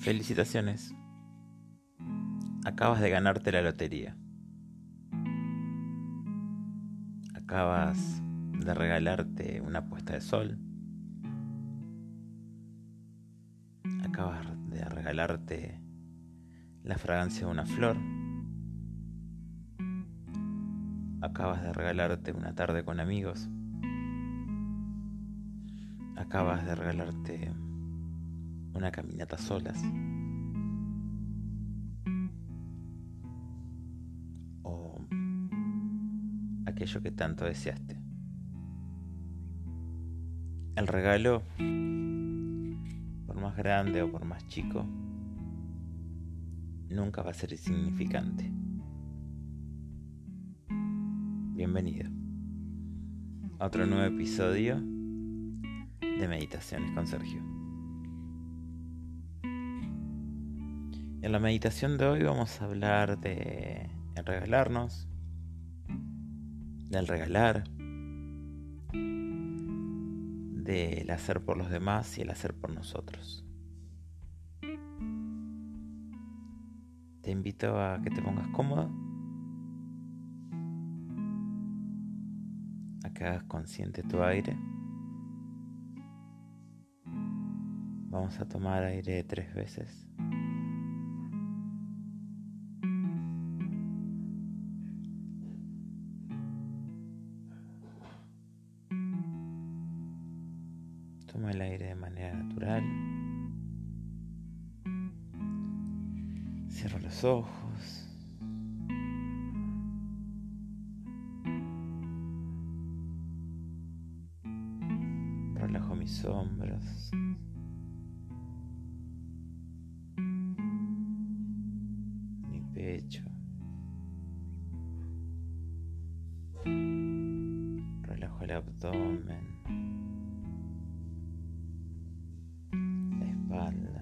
Felicitaciones. Acabas de ganarte la lotería. Acabas de regalarte una puesta de sol. Acabas de regalarte la fragancia de una flor. Acabas de regalarte una tarde con amigos. Acabas de regalarte una caminata solas. O aquello que tanto deseaste. El regalo, por más grande o por más chico, nunca va a ser insignificante. Bienvenido a otro nuevo episodio de Meditaciones con Sergio. En la meditación de hoy vamos a hablar de el regalarnos, del regalar, del hacer por los demás y el hacer por nosotros. Te invito a que te pongas cómodo, a que hagas consciente tu aire. Vamos a tomar aire tres veces. Toma el aire de manera natural. Cierro los ojos. Relajo mis hombros. La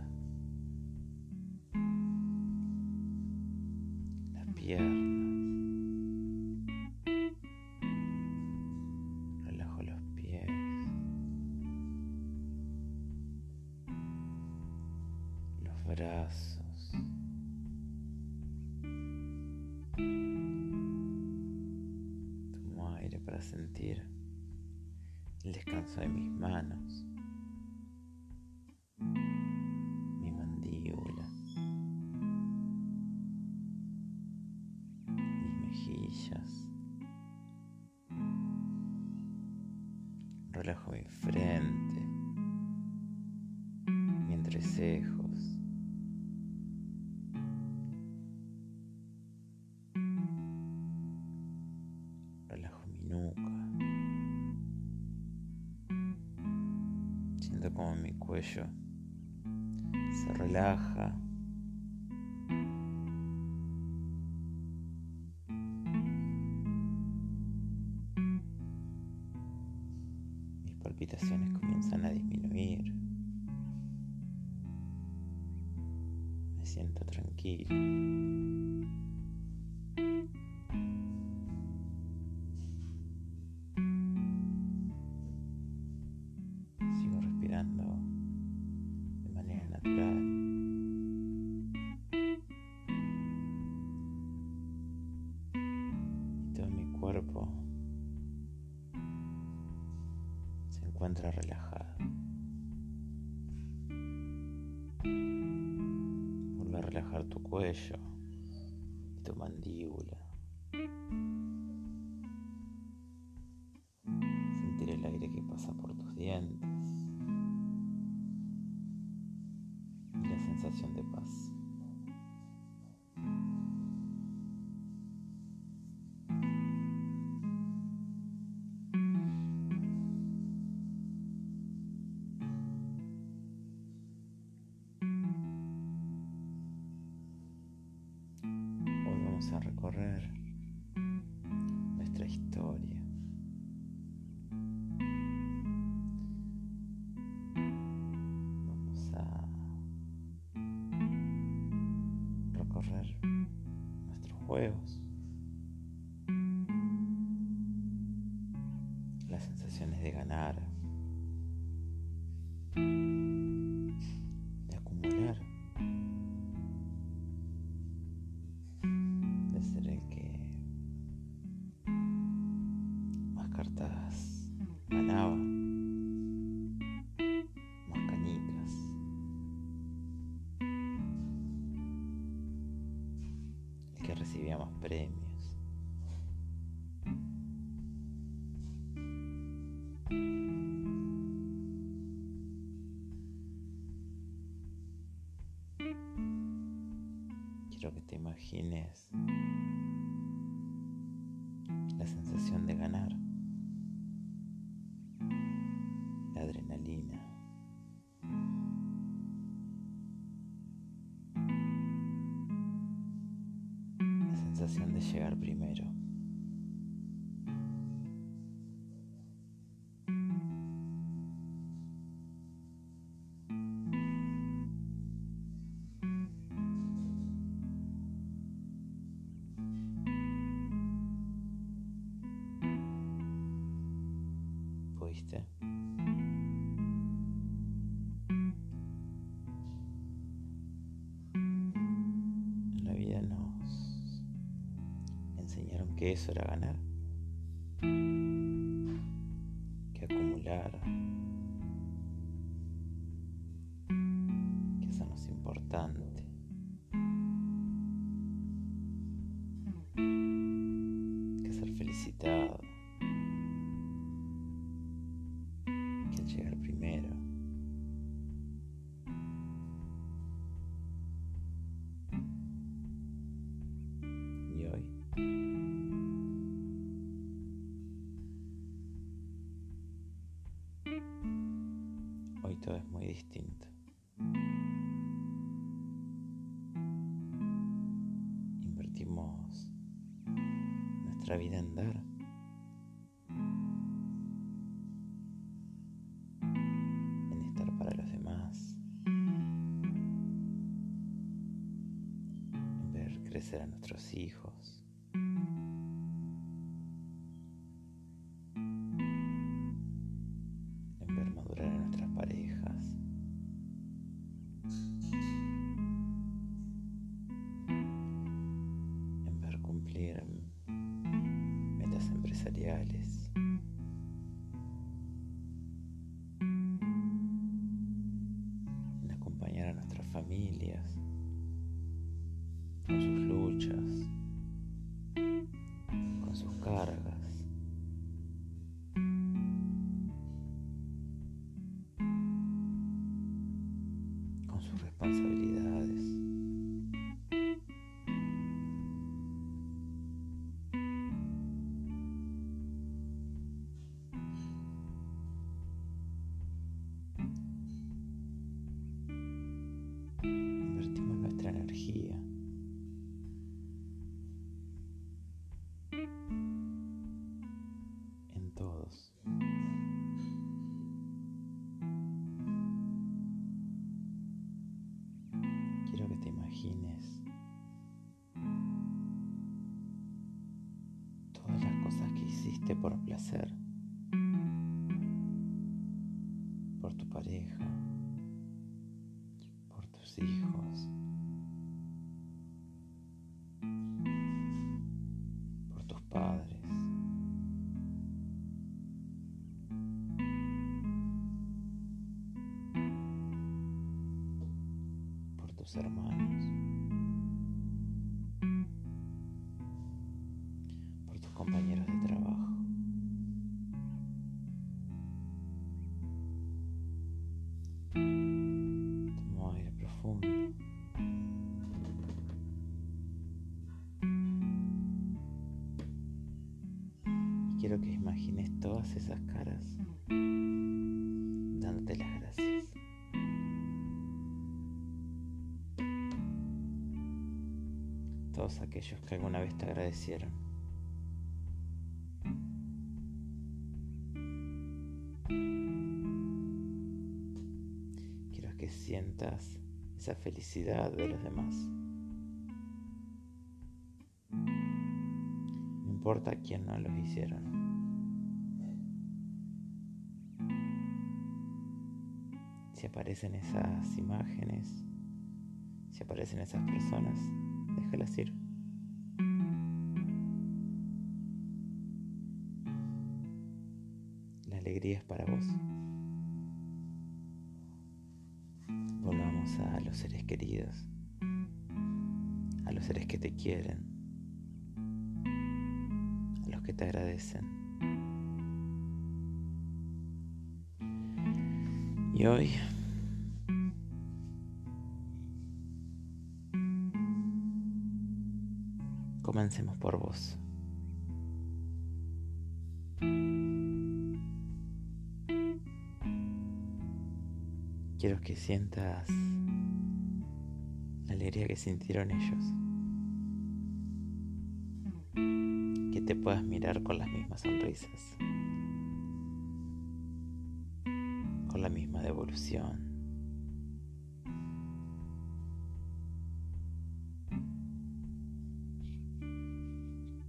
relajo mi frente, mi entrecejos. Palpitaciones comienzan a disminuir. Me siento tranquilo. Vuelve a relajar tu cuello y tu mandíbula. A recorrer cartas ganaba, más canicas. El que recibía más premios. Quiero que te imagines de llegar primero. Enseñaron que eso era ganar, que acumular, que eso no es importante. Es muy distinto. Invertimos nuestra vida en dar. En estar para los demás. En ver crecer a nuestros hijos. En ver cumplir metas empresariales. Por placer, por tu pareja, por tus hijos, que imagines todas esas caras dándote las gracias. todos aquellos que alguna vez te agradecieron. Quiero que sientas esa felicidad de los demás. No importa quién no los hicieron. Si aparecen esas imágenes, si aparecen esas personas, déjalas ir. La alegría es para vos. Volvamos a los seres queridos, a los seres que te quieren, a los que te agradecen. Y hoy comencemos por vos. Quiero que sientas la alegría que sintieron ellos. Que te puedas mirar con las mismas sonrisas. La misma devolución.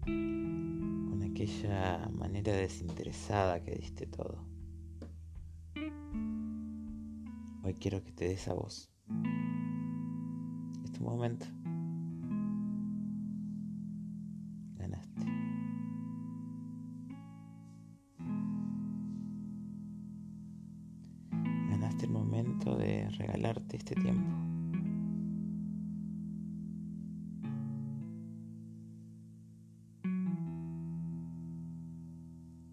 Con aquella manera desinteresada que diste todo. Hoy quiero que te des a vos. Este momento. Este tiempo.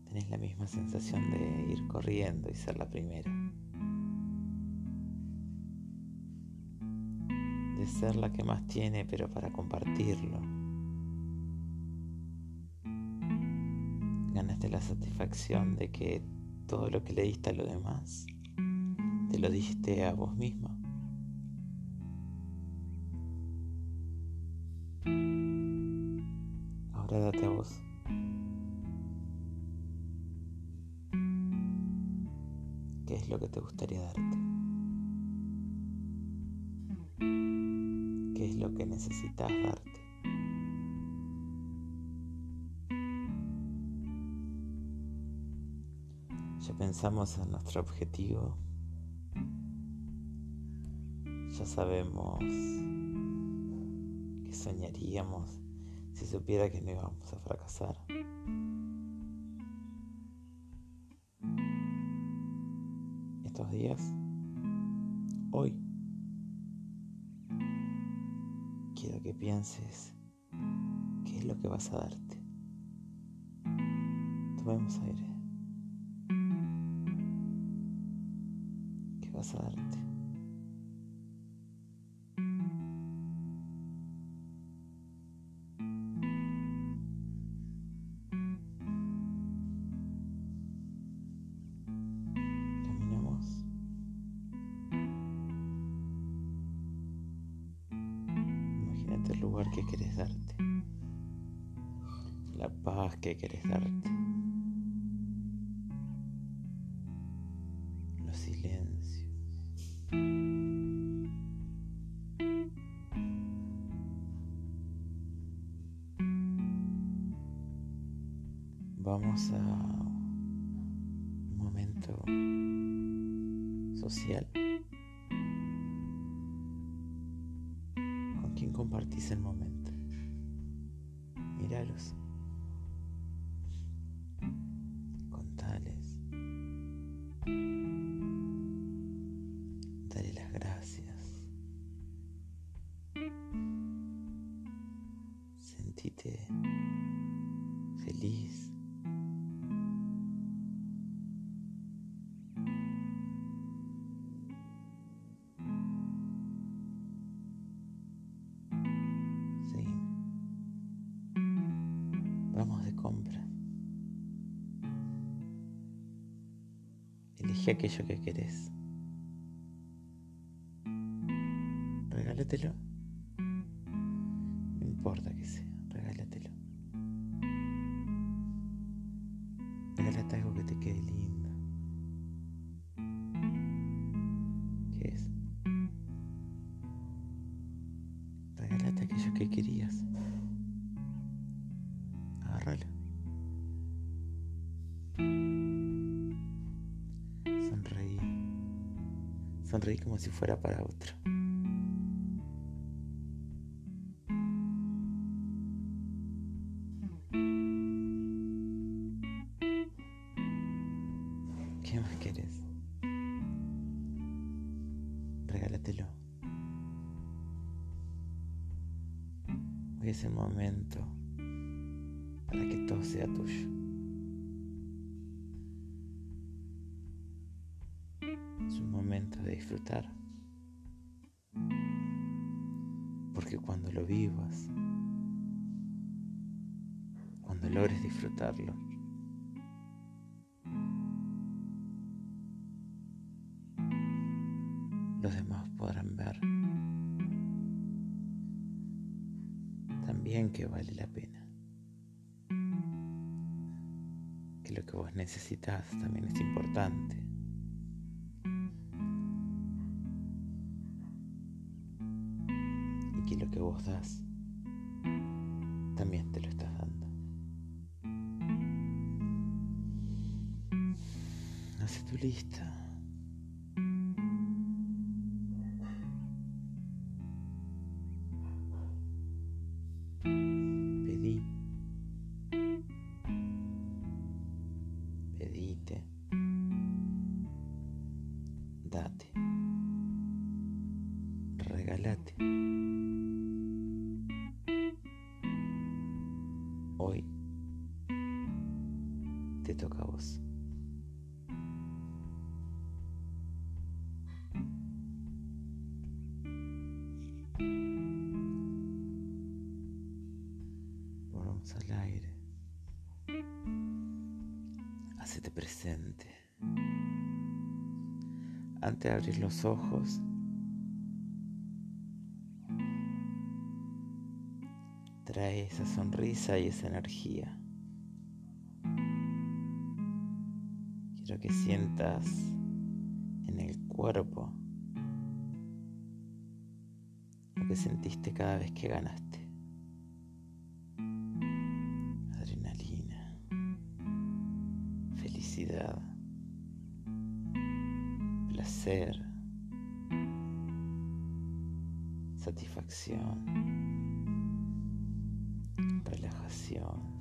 Tenés la misma sensación de ir corriendo y ser la primera. ser la que más tiene, pero para compartirlo. Ganaste la satisfacción de que todo lo que le diste a los demás, te lo diste a vos misma. Ahora date a vos. ¿Qué es lo que te gustaría darte? es lo que necesitas darte. Ya pensamos en nuestro objetivo. Ya sabemos que soñaríamos si supiera que no íbamos a fracasar. Estos días, hoy, quiero que pienses qué es lo que vas a darte. Tomemos aire. ¿Qué vas a darte? El lugar que quieres darte, la paz que quieres darte, Sentite feliz. Elige aquello que querés. Regálatelo. No importa que sea, Regálate algo que te quede lindo. ¿Qué es? Regálate aquello que querías. Sonreí. Sonreí como si fuera para otro. Quieres? Regálatelo. Hoy es el momento para que todo sea tuyo. Es un momento de disfrutar. Porque cuando lo vivas, cuando logres disfrutarlo, necesitas también es importante. que lo que vos das también te lo estás dando. Hace tu lista. Hacete presente. Antes de abrir los ojos, trae esa sonrisa y esa energía. Quiero que sientas en el cuerpo lo que sentiste cada vez que ganaste. Felicidad, placer, satisfacción relajación.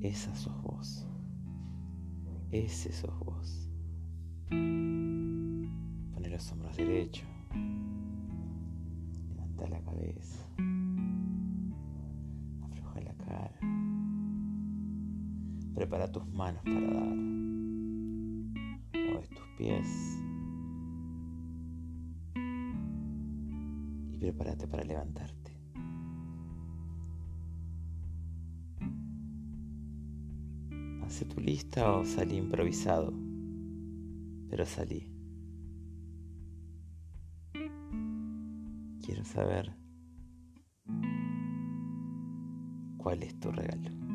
Esa sos vos. Ese sos vos. Pone los hombros derechos. Levanta la cabeza. Prepara tus manos para dar. Mueves tus pies. prepárate para levantarte. Hace tu lista o salí improvisado, pero salí. Quiero saber cuál es tu regalo.